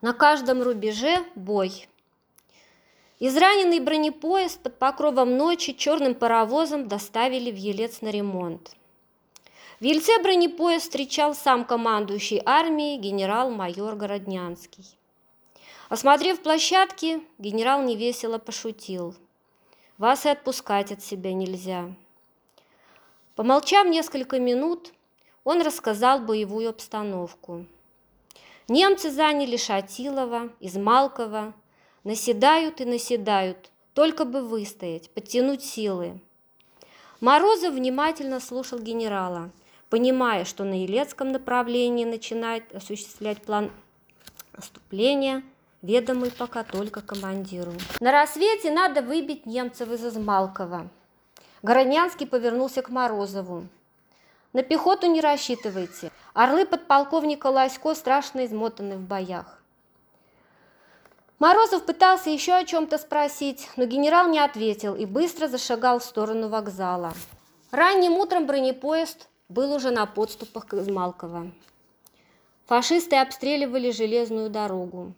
На каждом рубеже бой. Израненный бронепоезд под покровом ночи черным паровозом доставили в Елец на ремонт. В Ельце бронепоезд встречал сам командующий армией генерал-майор Городнянский. Осмотрев площадки, генерал невесело пошутил. «Вас и отпускать от себя нельзя». Помолчав несколько минут, он рассказал боевую обстановку. Немцы заняли Шатилова, Измалково, наседают и наседают, только бы выстоять, подтянуть силы. Морозов внимательно слушал генерала, понимая, что на Елецком направлении начинает осуществлять план наступления, ведомый пока только командиру. На рассвете надо выбить немцев из Измалкова. Городнянский повернулся к Морозову. На пехоту не рассчитывайте. Орлы подполковника Ласько страшно измотаны в боях. Морозов пытался еще о чем-то спросить, но генерал не ответил и быстро зашагал в сторону вокзала. Ранним утром бронепоезд был уже на подступах к Измалково. Фашисты обстреливали железную дорогу.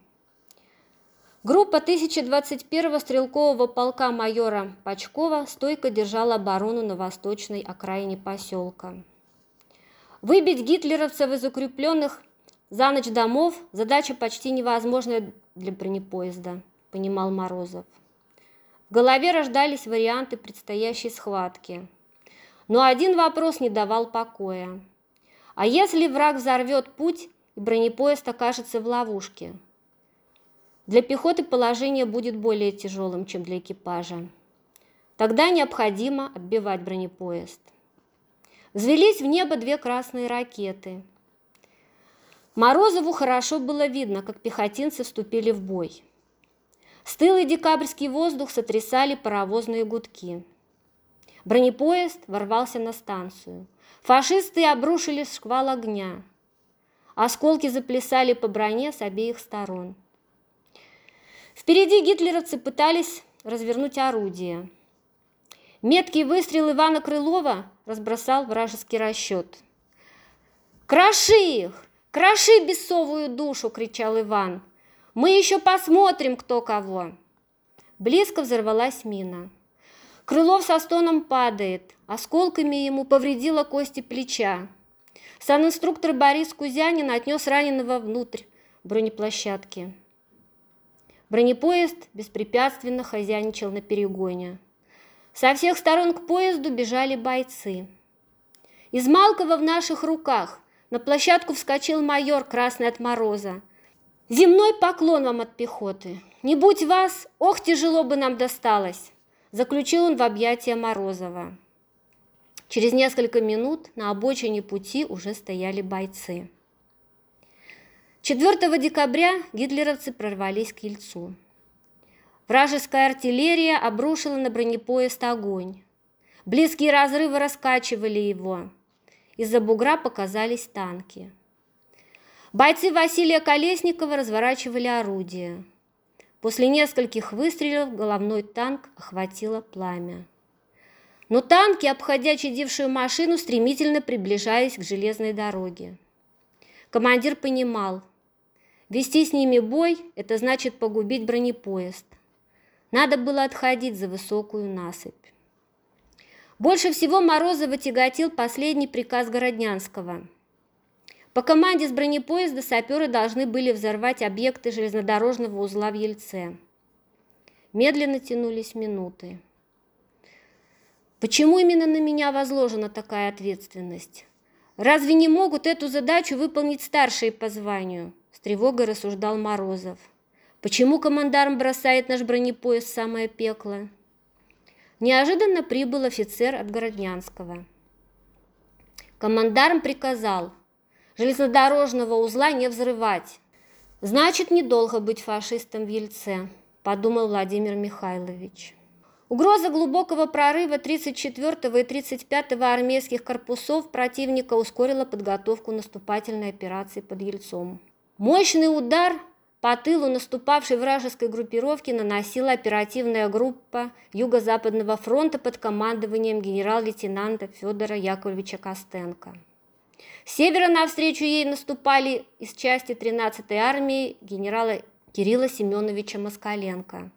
Группа 1021-го стрелкового полка майора Пачкова стойко держала оборону на восточной окраине поселка. Выбить гитлеровцев из укрепленных за ночь домов – задача почти невозможная для бронепоезда, понимал Морозов. В голове рождались варианты предстоящей схватки. Но один вопрос не давал покоя. А если враг взорвет путь, и бронепоезд окажется в ловушке? Для пехоты положение будет более тяжелым, чем для экипажа. Тогда необходимо отбивать бронепоезд. Взвелись в небо две красные ракеты. Морозову хорошо было видно, как пехотинцы вступили в бой. Стылый декабрьский воздух сотрясали паровозные гудки. Бронепоезд ворвался на станцию. Фашисты обрушили шквал огня. Осколки заплясали по броне с обеих сторон. Впереди гитлеровцы пытались развернуть орудие. Меткий выстрел Ивана Крылова разбросал вражеский расчет. «Кроши их! Кроши бесовую душу!» – кричал Иван. «Мы еще посмотрим, кто кого!» Близко взорвалась мина. Крылов со стоном падает, осколками ему повредила кости плеча. Санинструктор Борис Кузянин отнес раненого внутрь бронеплощадки. Бронепоезд беспрепятственно хозяйничал на перегоне. Со всех сторон к поезду бежали бойцы. Из Малкова в наших руках на площадку вскочил майор, красный от мороза. «Земной поклон вам от пехоты! Не будь вас, ох, тяжело бы нам досталось!» Заключил он в объятия Морозова. Через несколько минут на обочине пути уже стояли бойцы. 4 декабря гитлеровцы прорвались к Ельцу. Вражеская артиллерия обрушила на бронепоезд огонь. Близкие разрывы раскачивали его. Из-за бугра показались танки. Бойцы Василия Колесникова разворачивали орудия. После нескольких выстрелов головной танк охватило пламя. Но танки, обходя чадившую машину, стремительно приближались к железной дороге. Командир понимал, вести с ними бой – это значит погубить бронепоезд – надо было отходить за высокую насыпь. Больше всего Морозова тяготил последний приказ Городнянского. По команде с бронепоезда саперы должны были взорвать объекты железнодорожного узла в Ельце. Медленно тянулись минуты. Почему именно на меня возложена такая ответственность? Разве не могут эту задачу выполнить старшие по званию? С тревогой рассуждал Морозов. Почему командарм бросает наш бронепоезд в самое пекло? Неожиданно прибыл офицер от Городнянского. Командарм приказал железнодорожного узла не взрывать. Значит, недолго быть фашистом в Ельце, подумал Владимир Михайлович. Угроза глубокого прорыва 34-го и 35-го армейских корпусов противника ускорила подготовку наступательной операции под Ельцом. Мощный удар по тылу наступавшей вражеской группировки наносила оперативная группа Юго-Западного фронта под командованием генерал-лейтенанта Федора Яковлевича Костенко. С севера навстречу ей наступали из части 13-й армии генерала Кирилла Семеновича Москаленко.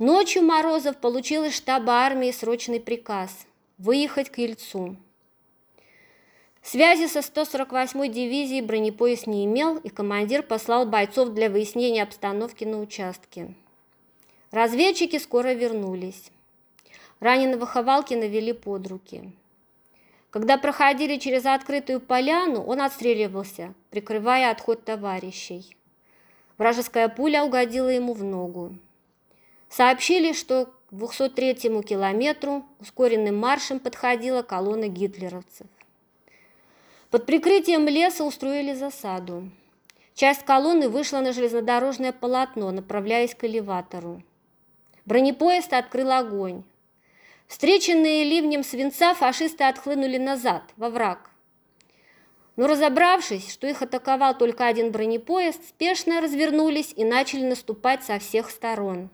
Ночью Морозов получил из штаба армии срочный приказ выехать к Ельцу. Связи со 148-й дивизией бронепоезд не имел, и командир послал бойцов для выяснения обстановки на участке. Разведчики скоро вернулись. Раненого Ховалкина вели под руки. Когда проходили через открытую поляну, он отстреливался, прикрывая отход товарищей. Вражеская пуля угодила ему в ногу. Сообщили, что к 203-му километру ускоренным маршем подходила колонна гитлеровцев. Под прикрытием леса устроили засаду. Часть колонны вышла на железнодорожное полотно, направляясь к элеватору. Бронепоезд открыл огонь. Встреченные ливнем свинца фашисты отхлынули назад, во враг. Но разобравшись, что их атаковал только один бронепоезд, спешно развернулись и начали наступать со всех сторон.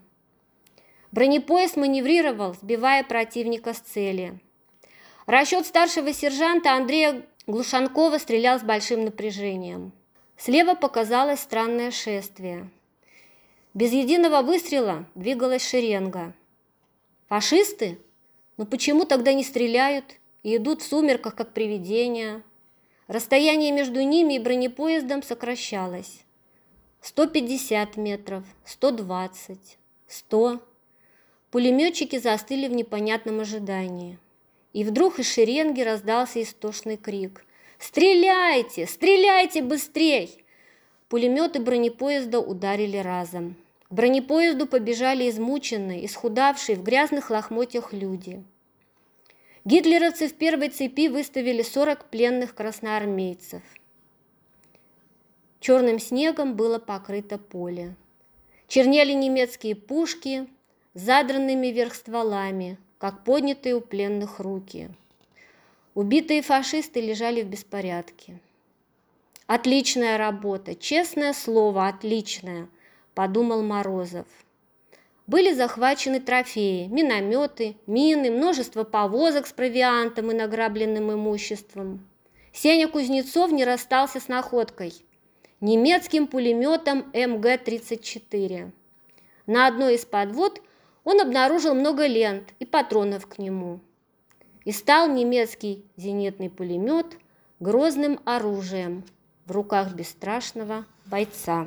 Бронепоезд маневрировал, сбивая противника с цели. Расчет старшего сержанта Андрея Глушанкова стрелял с большим напряжением. Слева показалось странное шествие. Без единого выстрела двигалась шеренга. Фашисты? Но почему тогда не стреляют и идут в сумерках, как привидения? Расстояние между ними и бронепоездом сокращалось. 150 метров, 120, 100. Пулеметчики застыли в непонятном ожидании. И вдруг из шеренги раздался истошный крик. «Стреляйте! Стреляйте быстрей!» Пулеметы бронепоезда ударили разом. К бронепоезду побежали измученные, исхудавшие в грязных лохмотьях люди. Гитлеровцы в первой цепи выставили 40 пленных красноармейцев. Черным снегом было покрыто поле. Чернели немецкие пушки, задранными вверх стволами, как поднятые у пленных руки. Убитые фашисты лежали в беспорядке. «Отличная работа, честное слово, отличная», – подумал Морозов. Были захвачены трофеи, минометы, мины, множество повозок с провиантом и награбленным имуществом. Сеня Кузнецов не расстался с находкой – немецким пулеметом МГ-34. На одной из подвод – он обнаружил много лент и патронов к нему. И стал немецкий зенитный пулемет грозным оружием в руках бесстрашного бойца.